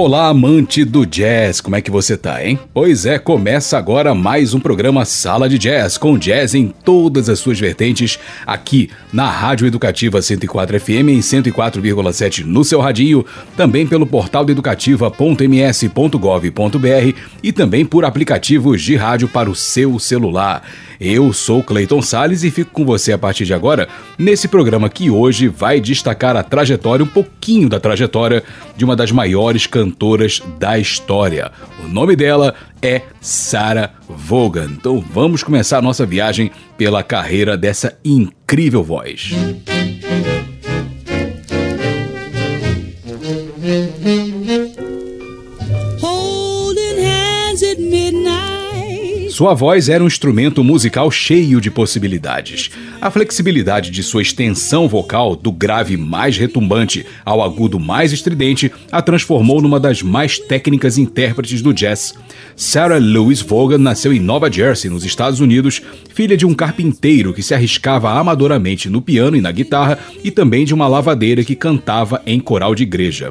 Olá, amante do jazz, como é que você tá, hein? Pois é, começa agora mais um programa Sala de Jazz, com jazz em todas as suas vertentes, aqui na Rádio Educativa 104 FM em 104,7 no seu radinho, também pelo portal educativa.ms.gov.br e também por aplicativos de rádio para o seu celular. Eu sou Clayton Sales e fico com você a partir de agora nesse programa que hoje vai destacar a trajetória, um pouquinho da trajetória de uma das maiores cantoras da história. O nome dela é Sarah Vaughan. Então vamos começar a nossa viagem pela carreira dessa incrível voz. Sua voz era um instrumento musical cheio de possibilidades. A flexibilidade de sua extensão vocal, do grave mais retumbante ao agudo mais estridente, a transformou numa das mais técnicas intérpretes do jazz. Sarah Louise Vaughan nasceu em Nova Jersey, nos Estados Unidos, filha de um carpinteiro que se arriscava amadoramente no piano e na guitarra e também de uma lavadeira que cantava em coral de igreja.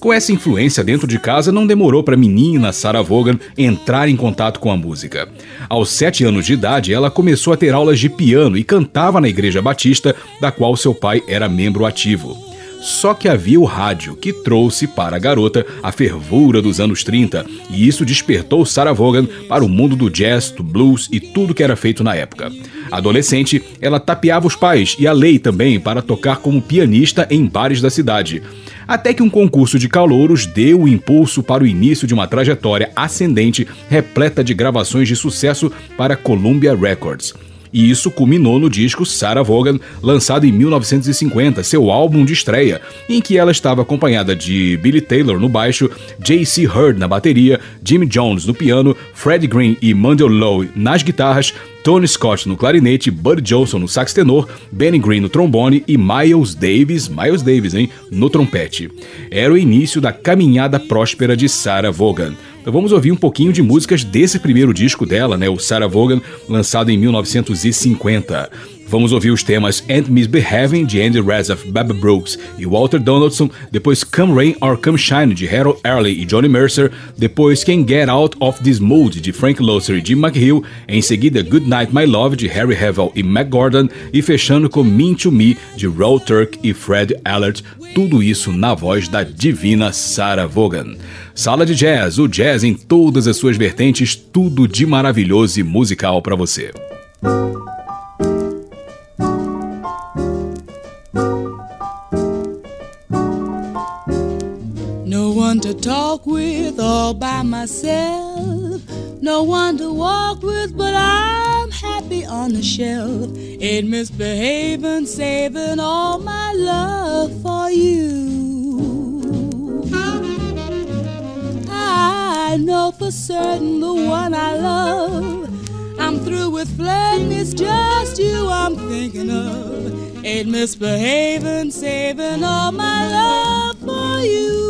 Com essa influência dentro de casa, não demorou para a menina Sarah Vaughan entrar em contato com a música. Aos sete anos de idade, ela começou a ter aulas de piano e cantava na Igreja Batista, da qual seu pai era membro ativo. Só que havia o rádio, que trouxe para a garota a fervura dos anos 30, e isso despertou Sarah Vaughan para o mundo do jazz, do blues e tudo que era feito na época. Adolescente, ela tapeava os pais e a lei também para tocar como pianista em bares da cidade. Até que um concurso de calouros deu o impulso para o início de uma trajetória ascendente repleta de gravações de sucesso para Columbia Records. E isso culminou no disco Sarah Vaughan, lançado em 1950, seu álbum de estreia, em que ela estava acompanhada de Billy Taylor no baixo, J.C. Hurd na bateria, Jimmy Jones no piano, Fred Green e Mandel Lowe nas guitarras, Tony Scott no clarinete, Bud Johnson no sax tenor, Benny Green no trombone e Miles Davis, Miles Davis, hein, no trompete. Era o início da caminhada próspera de Sarah Vaughan. Então vamos ouvir um pouquinho de músicas desse primeiro disco dela, né, o Sarah Vaughan, lançado em 1950. Vamos ouvir os temas And Misbehaving, de Andy Razaf, Baba Brooks e Walter Donaldson, depois Come Rain or Come Shine, de Harold Early e Johnny Mercer, depois Can Get Out of This Mood, de Frank Loesser e Jim McHugh, em seguida Good Night My Love, de Harry Hevell e Mac Gordon, e fechando com Mean to Me, de Roll Turk e Fred Allert, tudo isso na voz da divina Sarah Vaughan. Sala de Jazz, o jazz em todas as suas vertentes, tudo de maravilhoso e musical para você. One to talk with all by myself. No one to walk with, but I'm happy on the shelf. Ain't misbehaving, saving all my love for you. I know for certain the one I love. I'm through with flirting, it's just you I'm thinking of. Ain't misbehaving, saving all my love for you.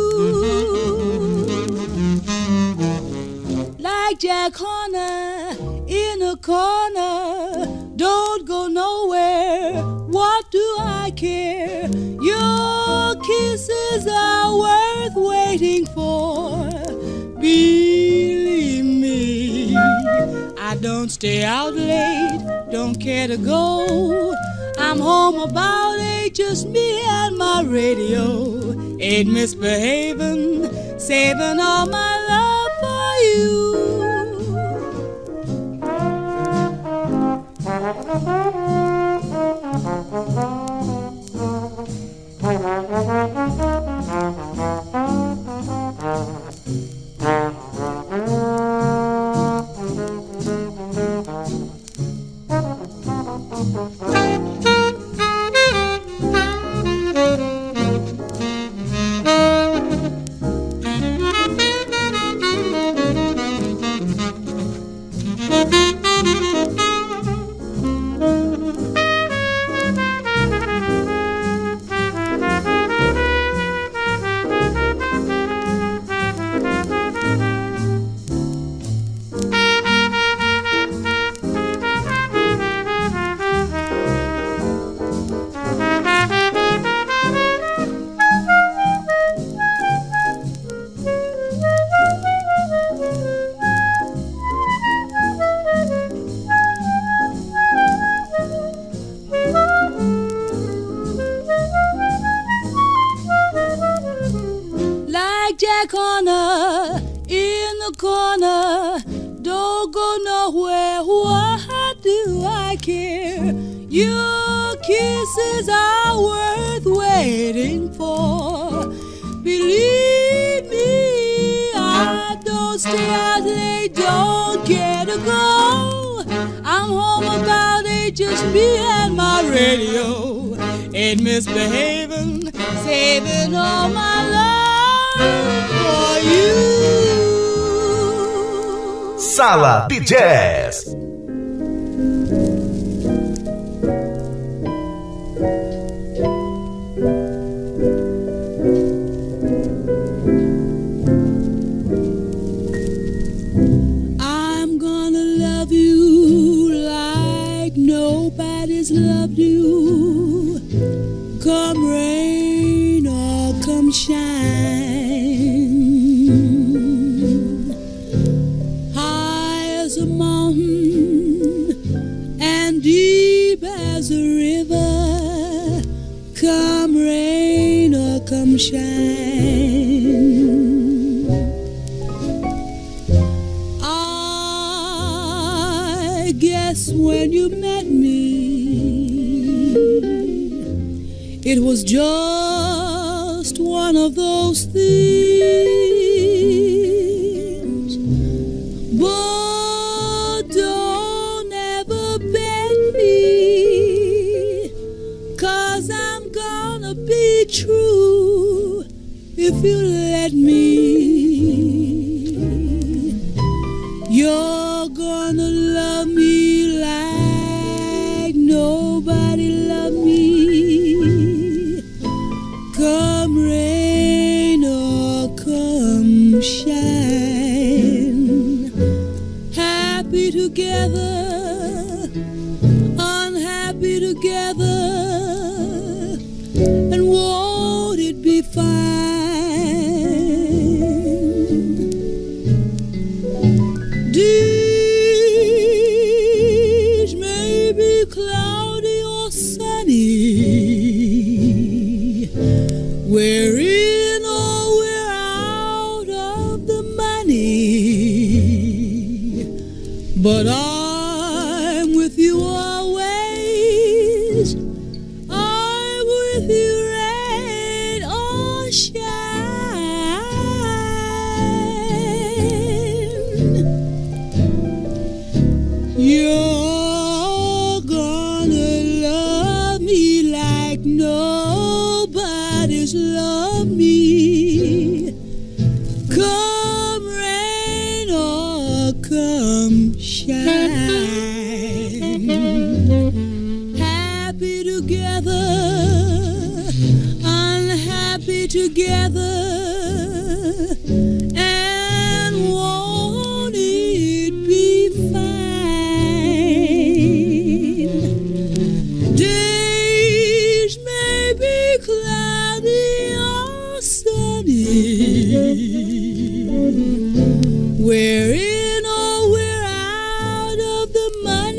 Like Jack Horner in a corner, don't go nowhere. What do I care? Your kisses are worth waiting for. Believe me, I don't stay out late, don't care to go. I'm home about eight, just me and my radio. Ain't misbehaving, saving all my love for you. back on in the corner. Don't go nowhere. Why do I care? Your kisses are worth waiting for. Believe me, I don't stay out late. Don't care to go. I'm home about eight, just behind my radio. Ain't misbehaving, saving all my love. Sala de Jazz. shine. I guess when you met me, it was just. if you let me.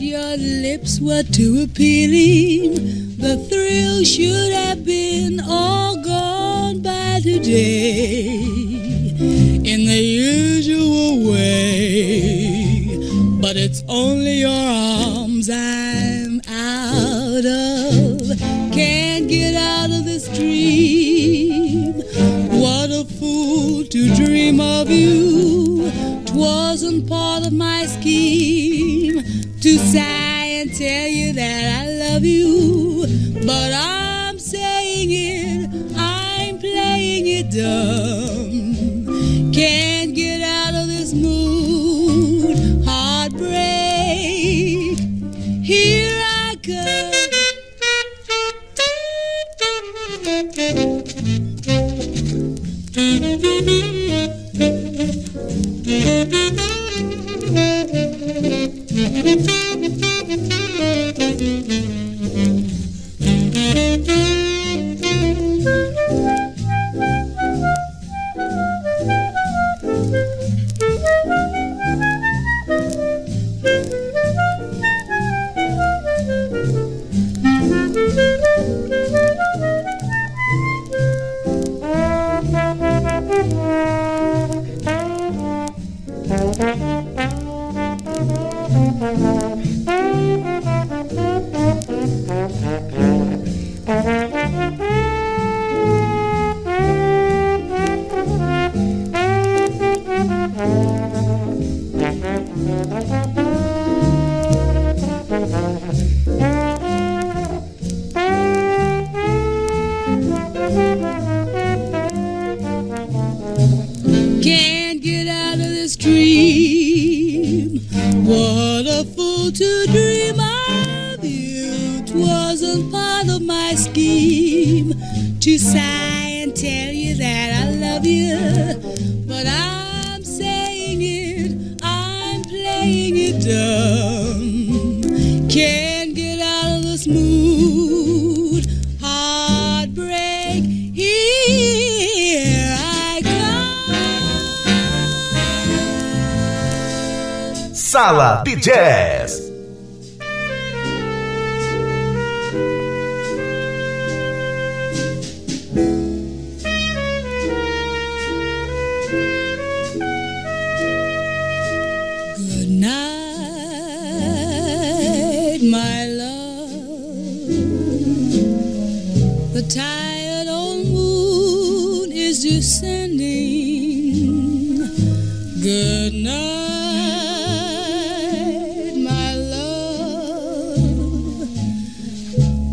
Your lips were too appealing.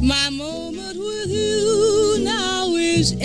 My moment with you now is.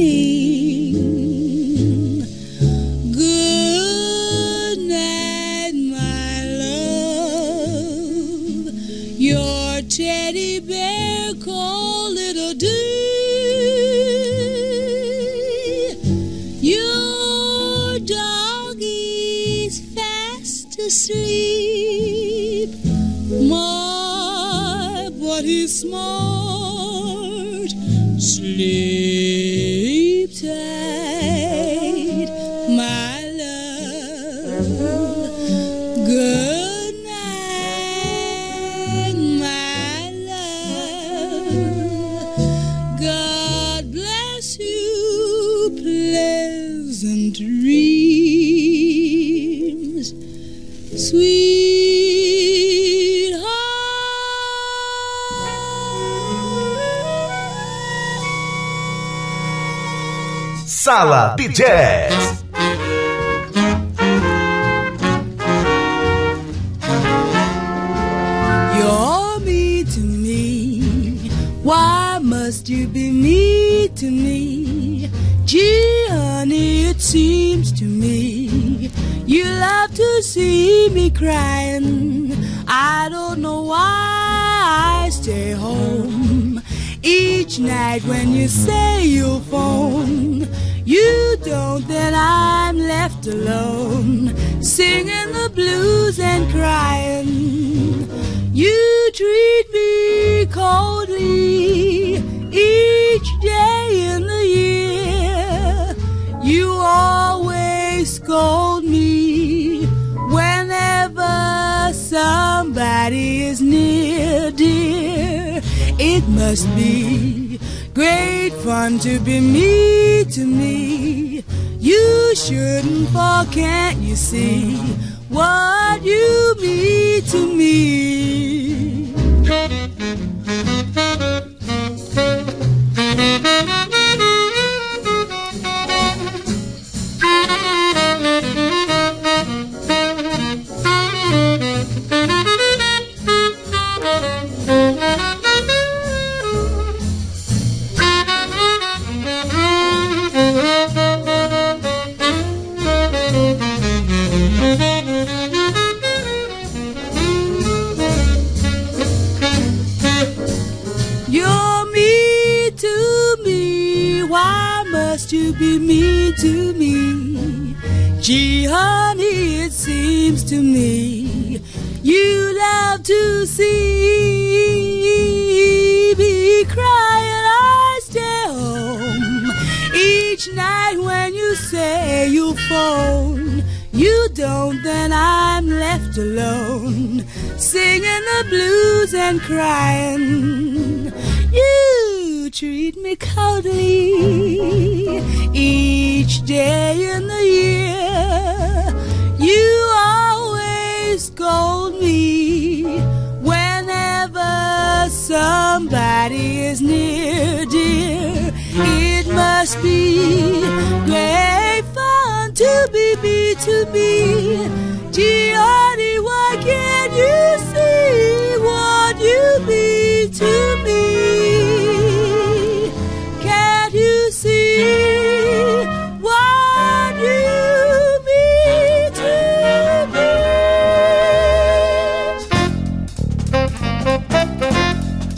need. Sala de Jazz. You're to me. Why must you be me to me? Gee, honey, it seems to me you love to see me crying. I don't know why I stay home each night when you say. daddy is near, dear. It must be great fun to be me to me. You shouldn't fall, can't you see what you mean to me?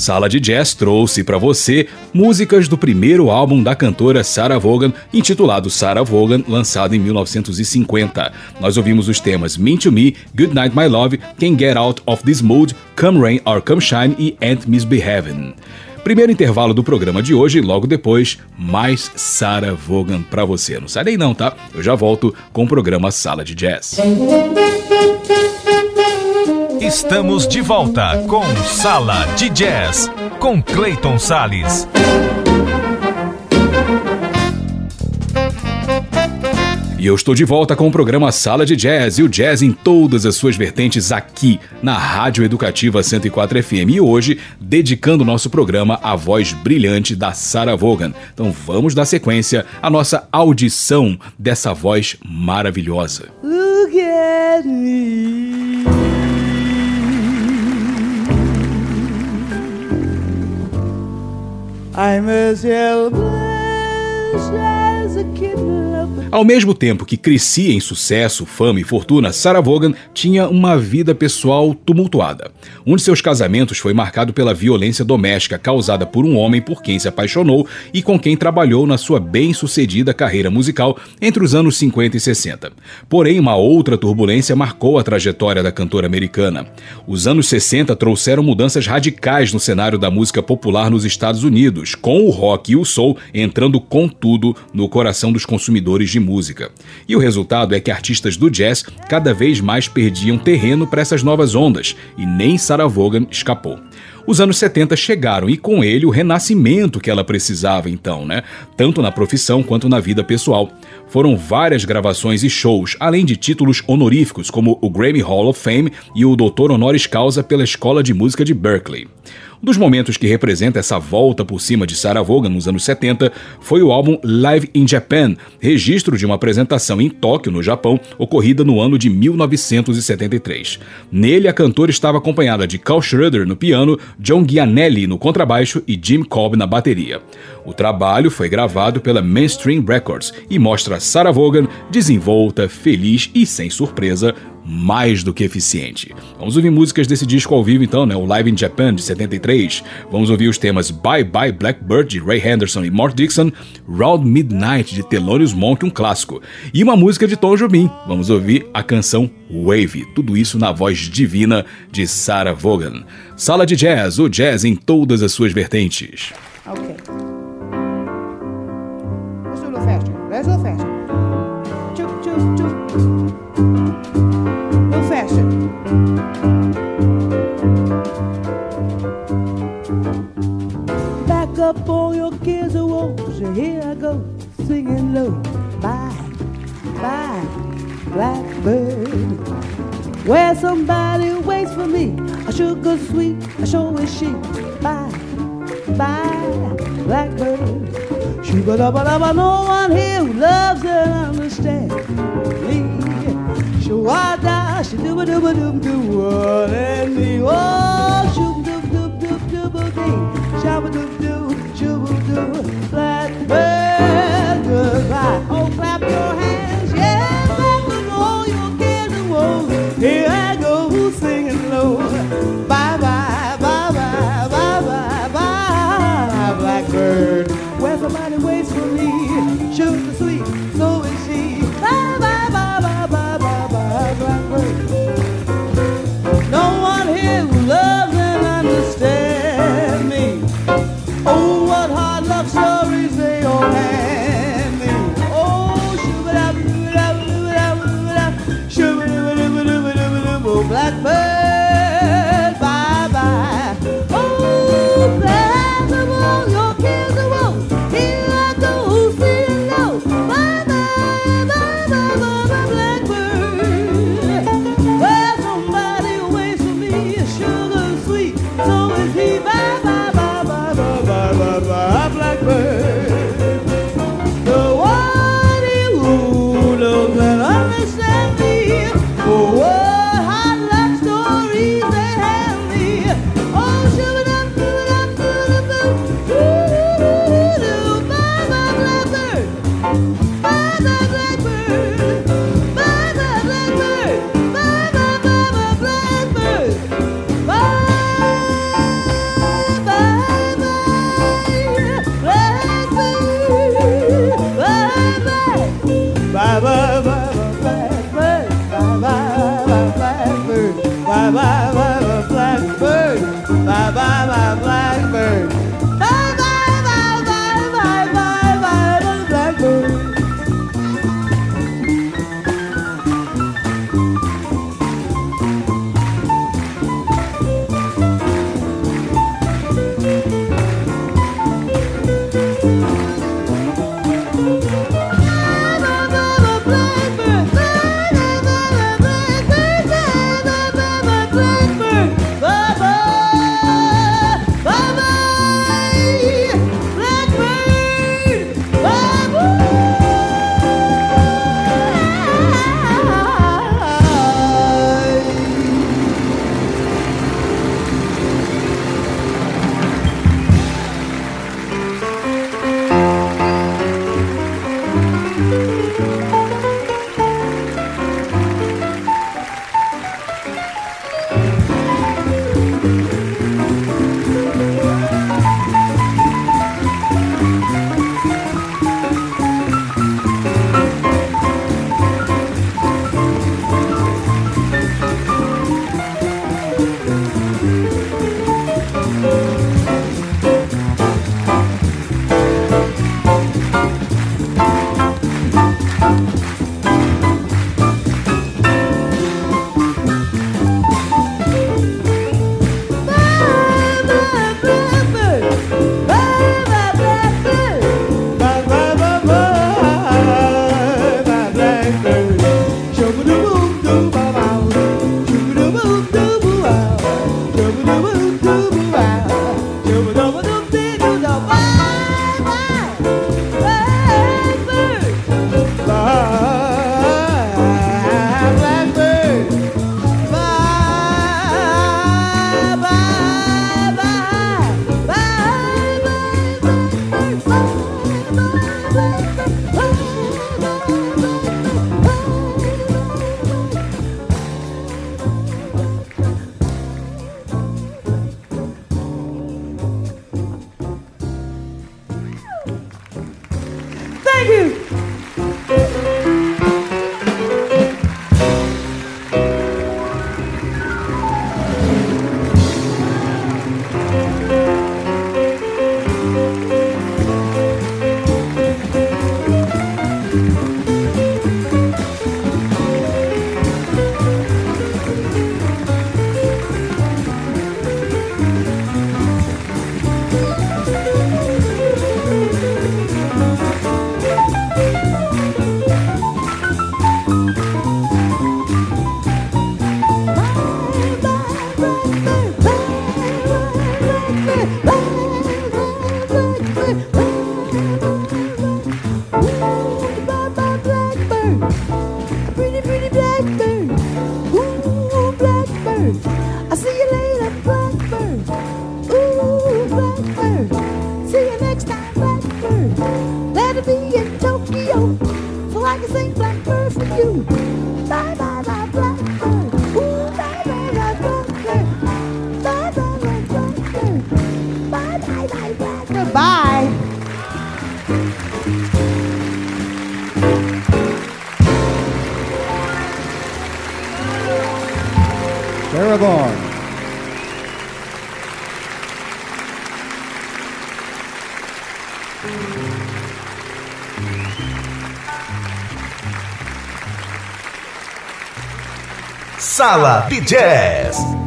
Sala de Jazz trouxe para você músicas do primeiro álbum da cantora Sarah Vaughan, intitulado Sarah Vaughan, lançado em 1950. Nós ouvimos os temas Mean to Me, Good Night My Love, Can Get Out of This Mood, Come Rain or Come Shine e Ain't Misbehavin'. Primeiro intervalo do programa de hoje, logo depois, mais Sarah Vaughan pra você. Não sai daí não, tá? Eu já volto com o programa Sala de Jazz. Estamos de volta com Sala de Jazz com Clayton Sales. E eu estou de volta com o programa Sala de Jazz e o jazz em todas as suas vertentes aqui na Rádio Educativa 104 FM. E hoje, dedicando o nosso programa à voz brilhante da Sarah Vaughan. Então vamos dar sequência à nossa audição dessa voz maravilhosa. Look at me. I'm as helpless Ao mesmo tempo que crescia em sucesso, fama e fortuna, Sarah Vaughan tinha uma vida pessoal tumultuada. Um de seus casamentos foi marcado pela violência doméstica causada por um homem por quem se apaixonou e com quem trabalhou na sua bem-sucedida carreira musical entre os anos 50 e 60. Porém, uma outra turbulência marcou a trajetória da cantora americana. Os anos 60 trouxeram mudanças radicais no cenário da música popular nos Estados Unidos, com o rock e o soul entrando com tudo no coração dos consumidores de música. E o resultado é que artistas do jazz cada vez mais perdiam terreno para essas novas ondas, e nem Sarah Vaughan escapou. Os anos 70 chegaram e com ele o renascimento que ela precisava então, né? Tanto na profissão quanto na vida pessoal. Foram várias gravações e shows, além de títulos honoríficos como o Grammy Hall of Fame e o Doutor Honoris Causa pela Escola de Música de Berkeley. Dos momentos que representa essa volta por cima de Sarah Vaughan nos anos 70 foi o álbum Live in Japan, registro de uma apresentação em Tóquio, no Japão, ocorrida no ano de 1973. Nele, a cantora estava acompanhada de Carl Schroeder no piano, John Gianelli no contrabaixo e Jim Cobb na bateria. O trabalho foi gravado pela Mainstream Records e mostra Sarah Vaughan desenvolta, feliz e, sem surpresa, mais do que eficiente. Vamos ouvir músicas desse disco ao vivo então, né? O Live in Japan de 73. Vamos ouvir os temas Bye Bye Blackbird de Ray Henderson e Mort Dixon, Round Midnight de Thelonious Monk, um clássico, e uma música de Tom Jobim. Vamos ouvir a canção Wave. Tudo isso na voz divina de Sarah Vaughan. Sala de Jazz, o jazz em todas as suas vertentes. Okay. up all your cares of war. Here I go, singing low. Bye, bye, blackbird. Where somebody waits for me, a sugar sweet, a show is she. Bye, bye, blackbird. Sugar, but no one here who loves and understands me. Shawada, she do ba do ba do do and me. Oh, shoo doo doo doo doo do, doo, shabba doo doo. Sala de Jazz.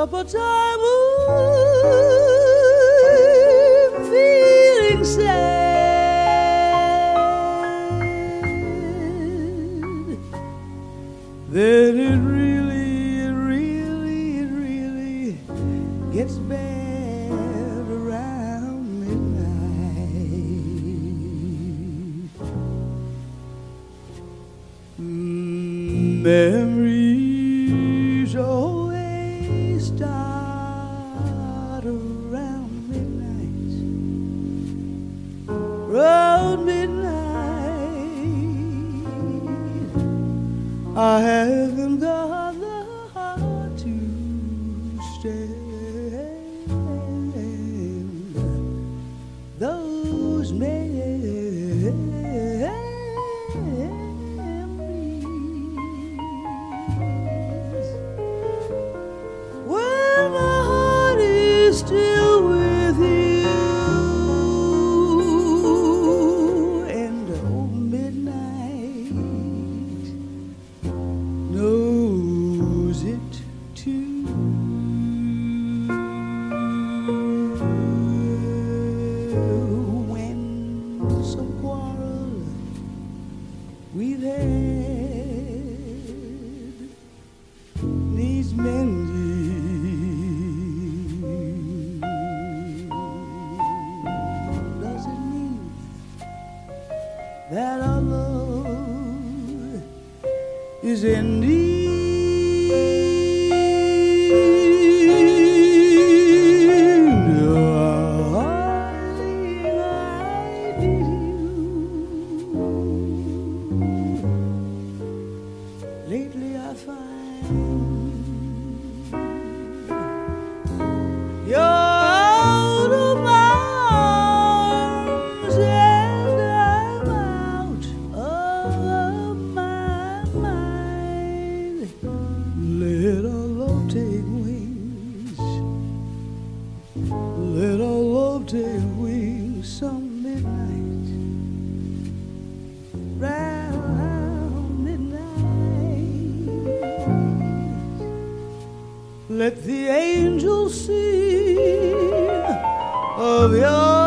Sopo I haven't got. Let the angels sing of your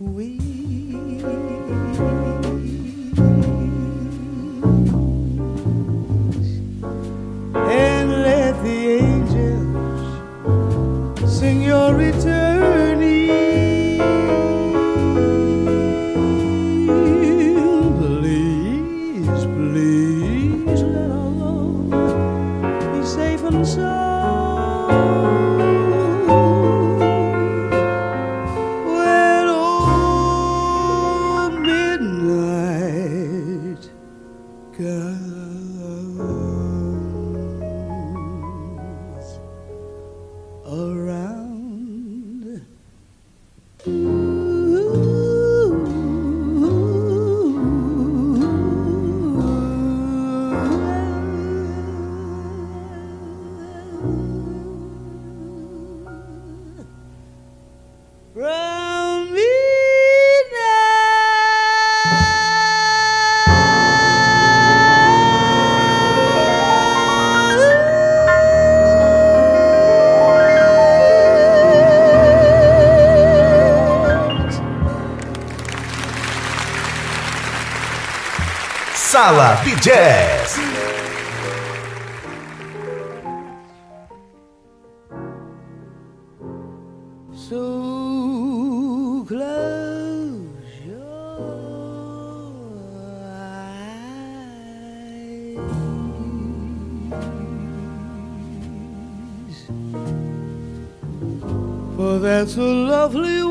we Sala. So close your eyes. For that's a lovely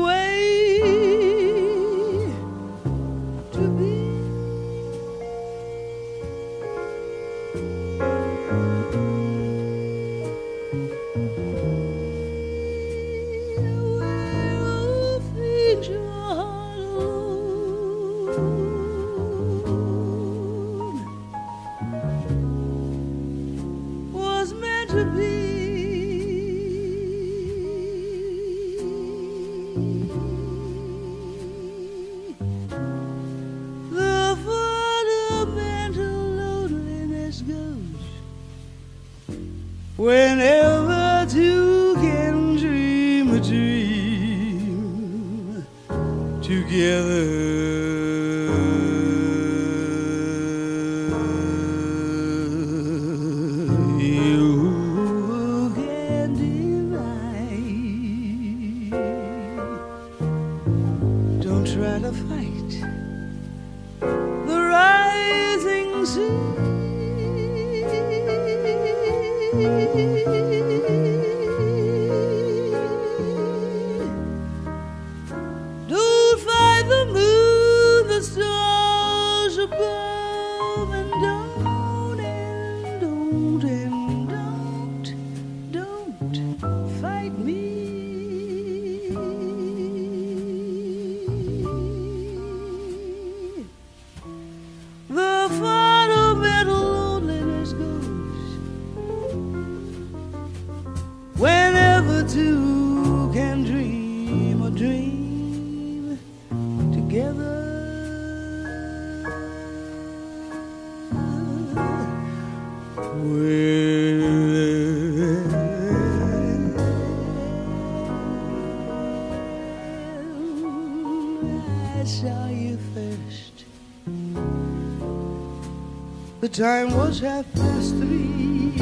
time was half past three.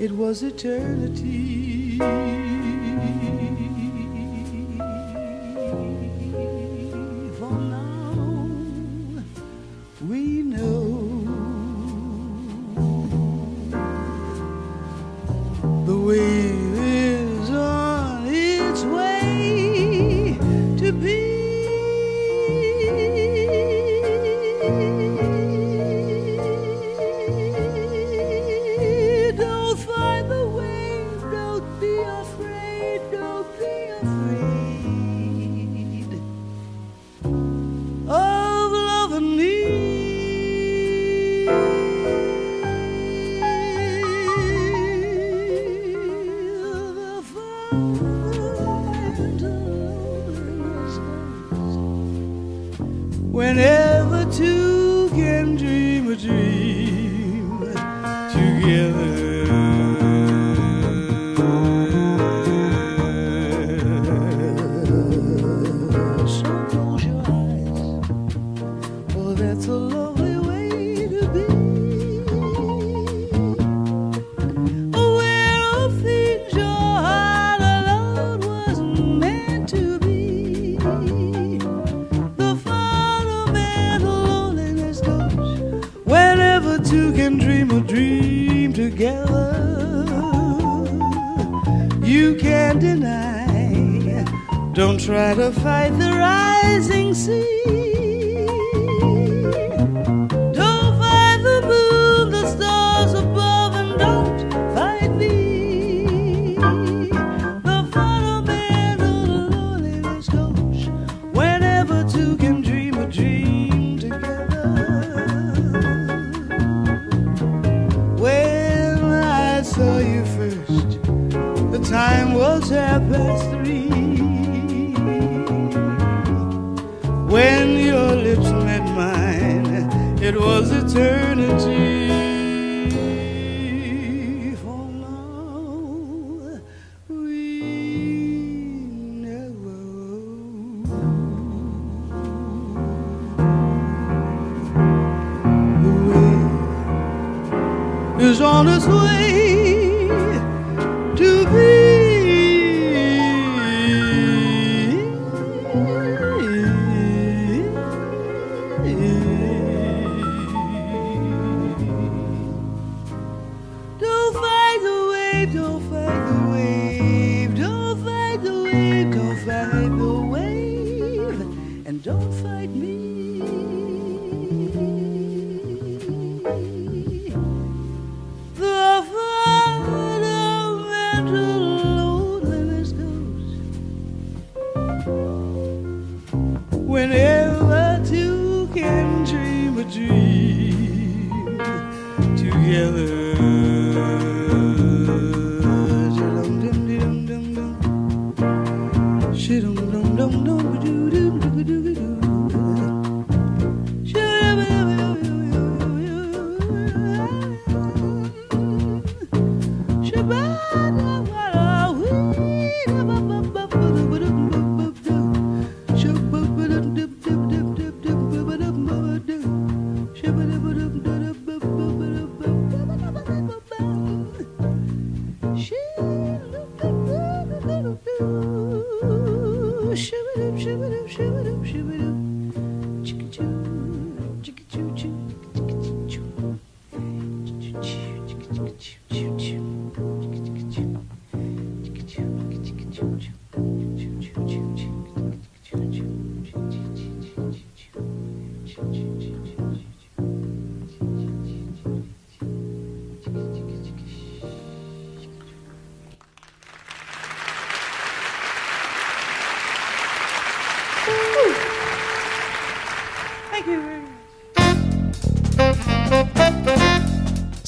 It was eternity. and ever two can dream a dream.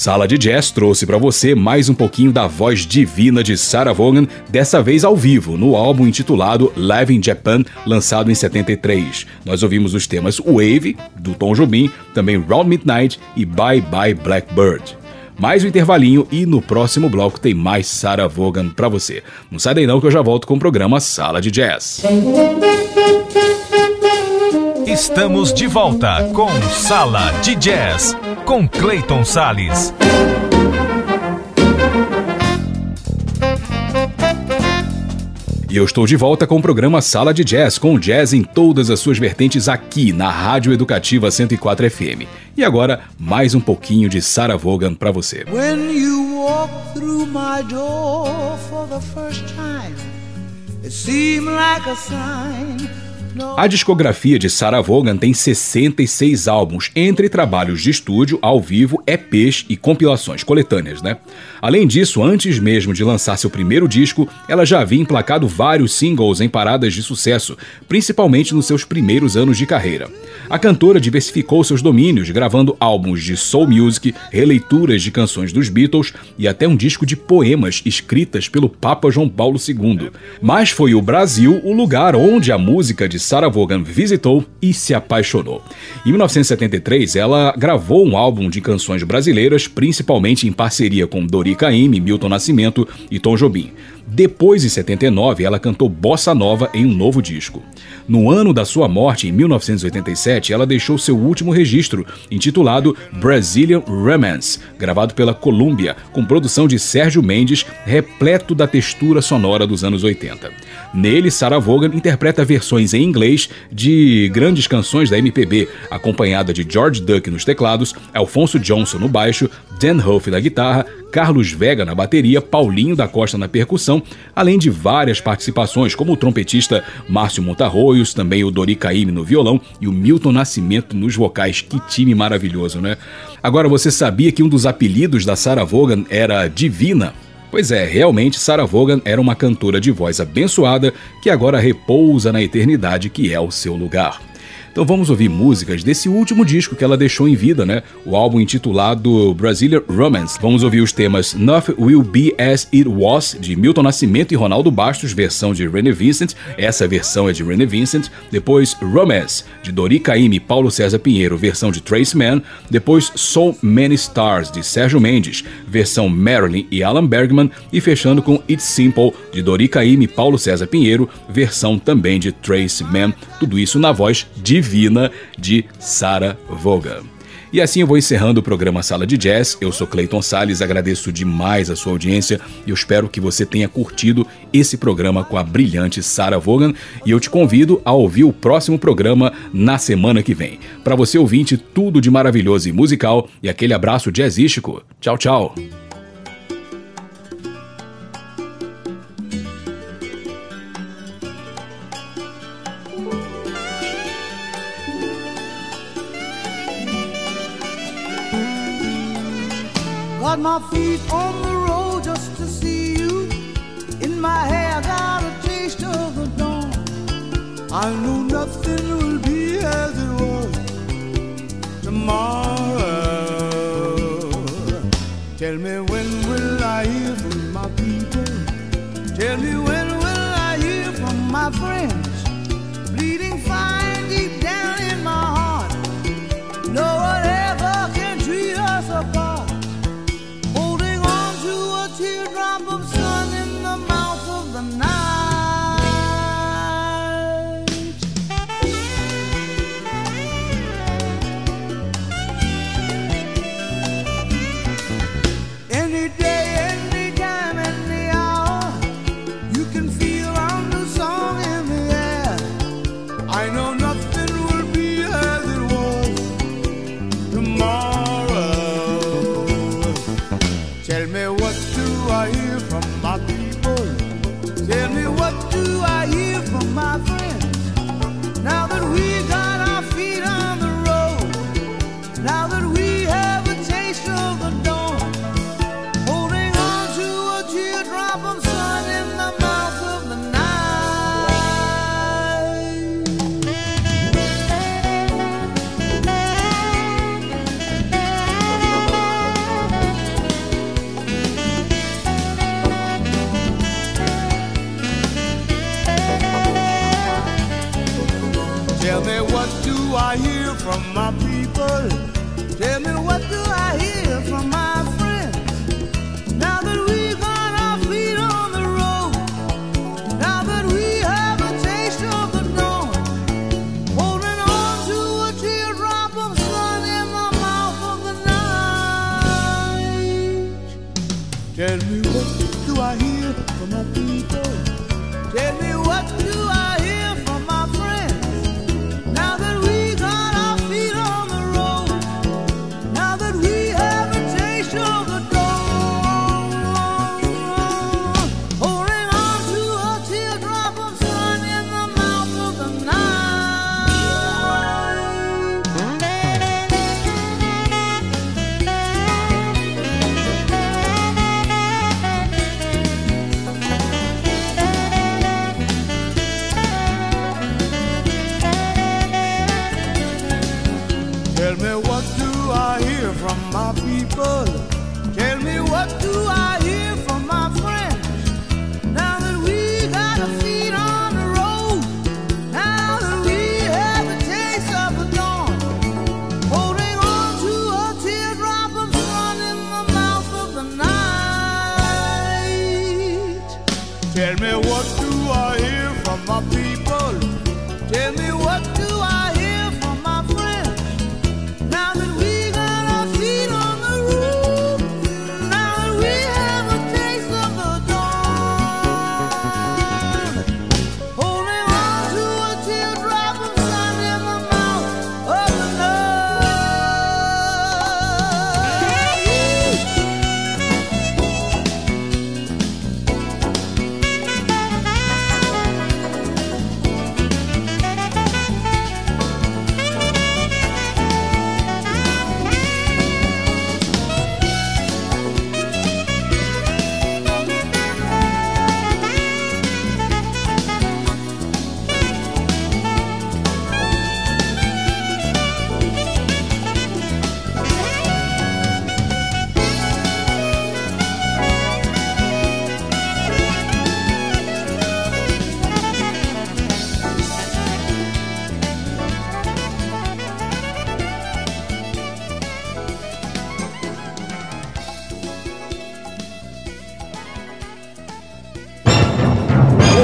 Sala de Jazz trouxe para você mais um pouquinho da voz divina de Sarah Vaughan, dessa vez ao vivo, no álbum intitulado Live in Japan, lançado em 73. Nós ouvimos os temas Wave, do Tom Jobim, também Round Midnight e Bye Bye Blackbird. Mais um intervalinho e no próximo bloco tem mais Sarah Vaughan para você. Não sai daí não que eu já volto com o programa Sala de Jazz. Estamos de volta com Sala de Jazz com Clayton Sales. E eu estou de volta com o programa Sala de Jazz, com jazz em todas as suas vertentes aqui na Rádio Educativa 104 FM. E agora, mais um pouquinho de Sarah Vaughan para você. When you walk through my door for the first time, it seemed like a sign. A discografia de Sarah Vaughan tem 66 álbuns, entre trabalhos de estúdio, ao vivo, EPs e compilações coletâneas, né? Além disso, antes mesmo de lançar seu primeiro disco, ela já havia emplacado vários singles em paradas de sucesso, principalmente nos seus primeiros anos de carreira. A cantora diversificou seus domínios, gravando álbuns de soul music, releituras de canções dos Beatles e até um disco de poemas escritas pelo Papa João Paulo II. Mas foi o Brasil o lugar onde a música de Sarah Vaughan visitou e se apaixonou. Em 1973, ela gravou um álbum de canções brasileiras, principalmente em parceria com Dori Caymmi, Milton Nascimento e Tom Jobim. Depois, em 79, ela cantou Bossa Nova em um novo disco. No ano da sua morte, em 1987, ela deixou seu último registro, intitulado Brazilian Romance, gravado pela Columbia, com produção de Sérgio Mendes, repleto da textura sonora dos anos 80. Nele, Sarah Vaughan interpreta versões em inglês de grandes canções da MPB, acompanhada de George Duke nos teclados, Alfonso Johnson no baixo, Dan Huff na guitarra, Carlos Vega na bateria, Paulinho da Costa na percussão além de várias participações, como o trompetista Márcio Montarroios, também o Dori Caymmi no violão e o Milton Nascimento nos vocais. Que time maravilhoso, né? Agora, você sabia que um dos apelidos da Sarah Vaughan era Divina? Pois é, realmente Sarah Vaughan era uma cantora de voz abençoada que agora repousa na eternidade que é o seu lugar. Então vamos ouvir músicas desse último disco que ela deixou em vida, né? O álbum intitulado Brazilian Romance. Vamos ouvir os temas Nothing Will Be As It Was, de Milton Nascimento e Ronaldo Bastos, versão de Rene Vincent. Essa versão é de Rene Vincent. Depois Romance, de Dori Caymmi e Paulo César Pinheiro, versão de Trace Mann. Depois So Many Stars, de Sérgio Mendes, versão Marilyn e Alan Bergman. E fechando com It's Simple, de Dori Caymmi e Paulo César Pinheiro, versão também de Trace Mann. Tudo isso na voz de Divina de Sarah Vaughan. E assim eu vou encerrando o programa Sala de Jazz. Eu sou Clayton Sales, agradeço demais a sua audiência e eu espero que você tenha curtido esse programa com a brilhante Sarah Vaughan e eu te convido a ouvir o próximo programa na semana que vem. Para você ouvinte, tudo de maravilhoso e musical e aquele abraço jazzístico. Tchau, tchau. Got my feet on the road just to see you. In my hair, got a taste of the dawn. I know nothing will be as it was tomorrow. Tell me when will I hear from my people? Tell me when will I hear from my friends?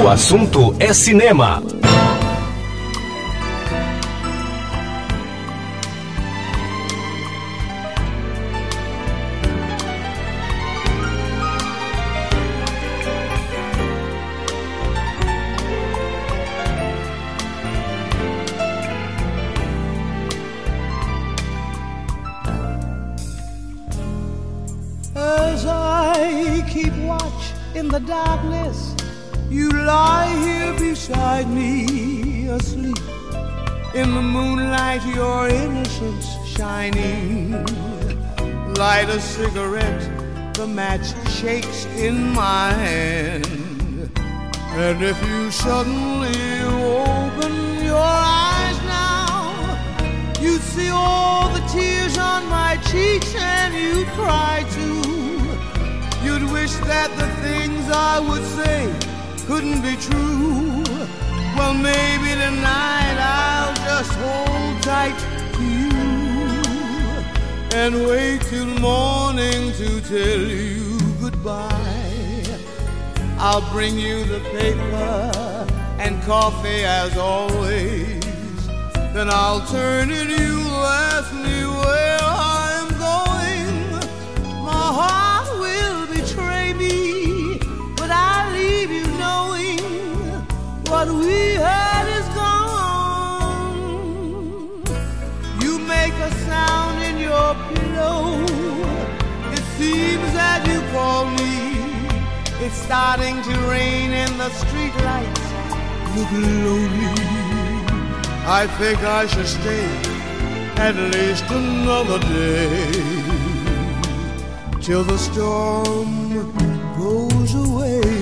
Assunto é cinema. If you suddenly open your eyes now, You'd see all the tears on my cheeks and you'd cry too. You'd wish that the things I would say couldn't be true. Well, maybe tonight I'll just hold tight to you and wait till morning to tell you goodbye. I'll bring you the paper and coffee as always. Then I'll turn and you'll ask me where I'm going. My heart will betray me, but I'll leave you knowing what we had is gone. You make a sound in your pillow. It seems that you call me. It's starting to rain in the streetlights look lonely. I think I should stay at least another day till the storm goes away.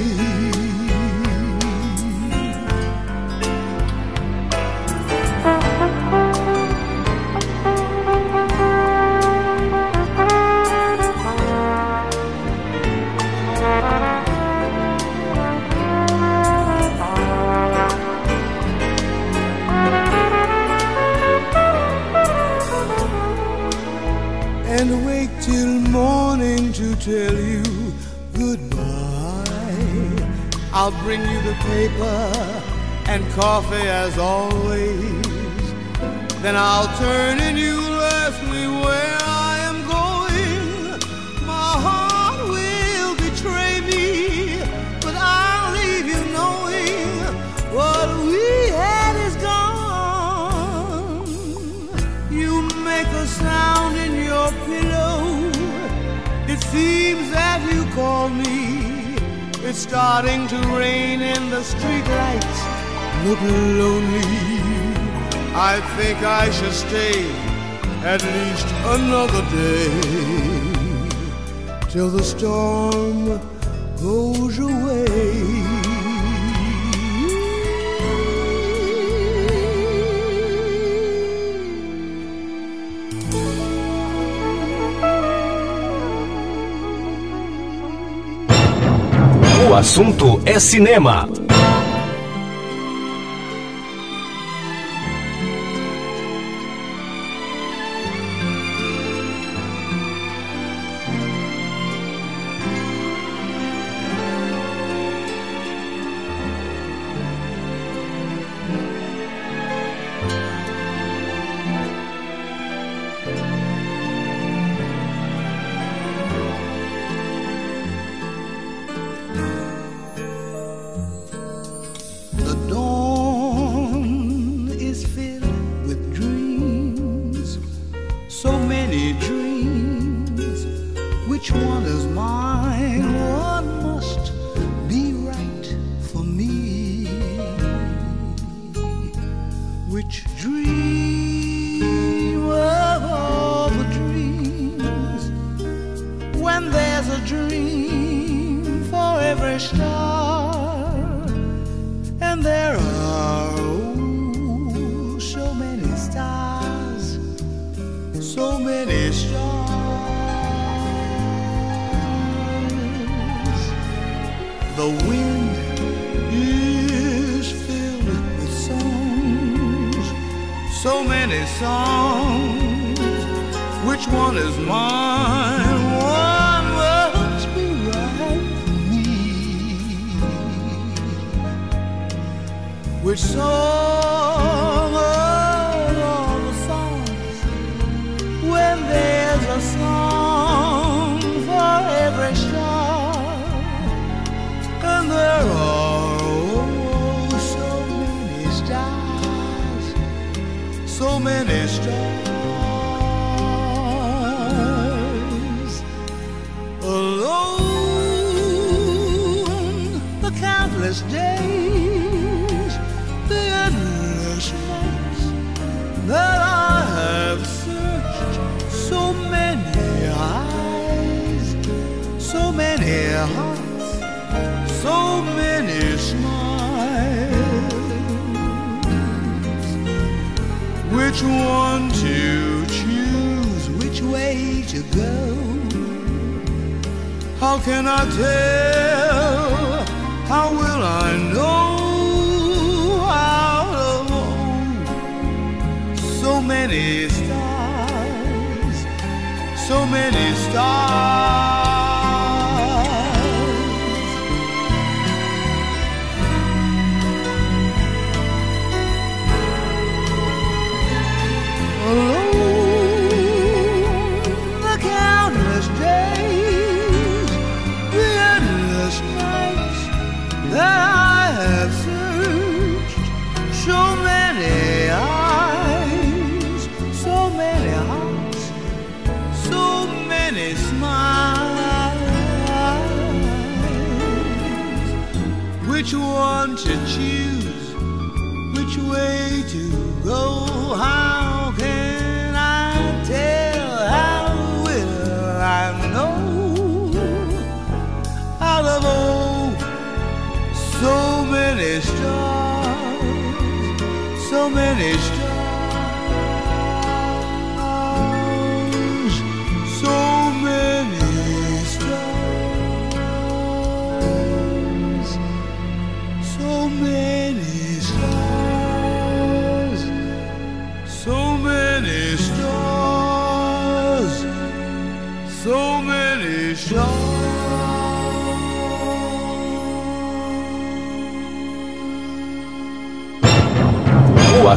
Till morning to tell you goodbye. I'll bring you the paper and coffee as always. Then I'll turn and you'll call me. It's starting to rain and the streetlights look lonely. I think I should stay at least another day till the storm goes away. Assunto é cinema.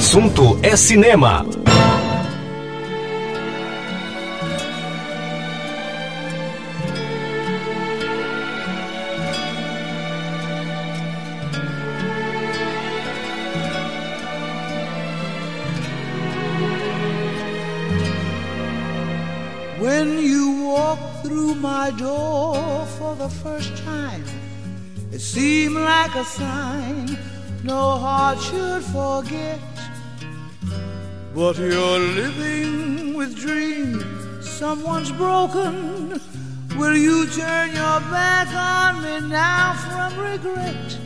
Assunto é cinema. When you walk through my door for the first time, it seemed like a sign no heart should forget. But you're living with dreams, someone's broken. Will you turn your back on me now from regret?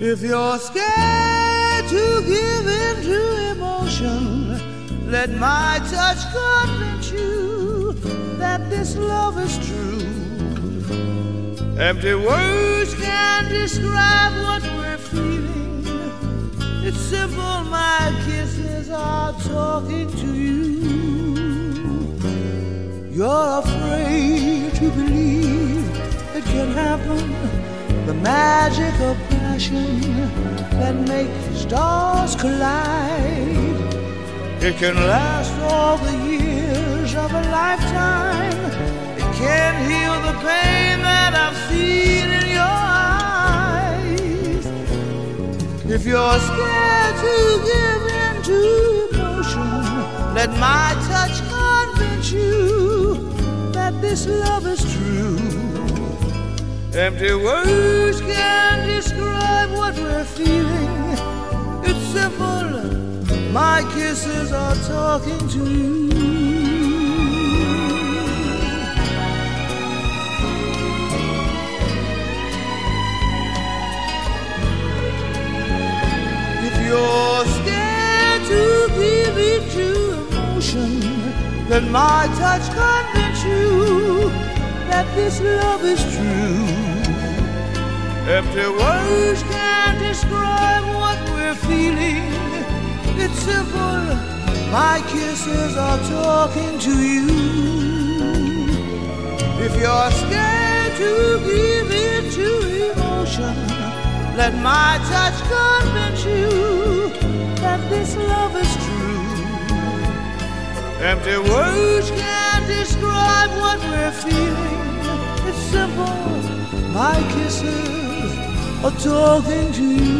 If you're scared to give in to emotion, let my touch convince you that this love is true. Empty words can't describe what we're feeling. It's simple, my are talking to you. You're afraid to believe it can happen. The magic of passion that makes stars collide. It can last all the years of a lifetime. It can heal the pain that I've seen in your eyes. If you're scared to give in to let my touch convince you that this love is true. Empty words can't describe what we're feeling. It's simple. My kisses are talking to you. If emotion, then my touch convince you that this love is true. Empty words can't describe what we're feeling. It's simple. My kisses are talking to you. If you're scared to give in to emotion, Let my touch convince you that this love is true. Empty words can't describe what we're feeling. It's simple. My kisses are talking to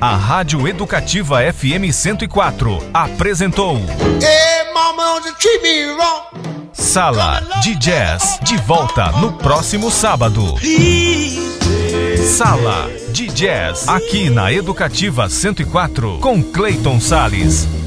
A Rádio Educativa FM 104 apresentou Hey, mama, Sala de Jazz, de volta no próximo sábado. Sala de Jazz, aqui na Educativa 104, com Clayton Sales.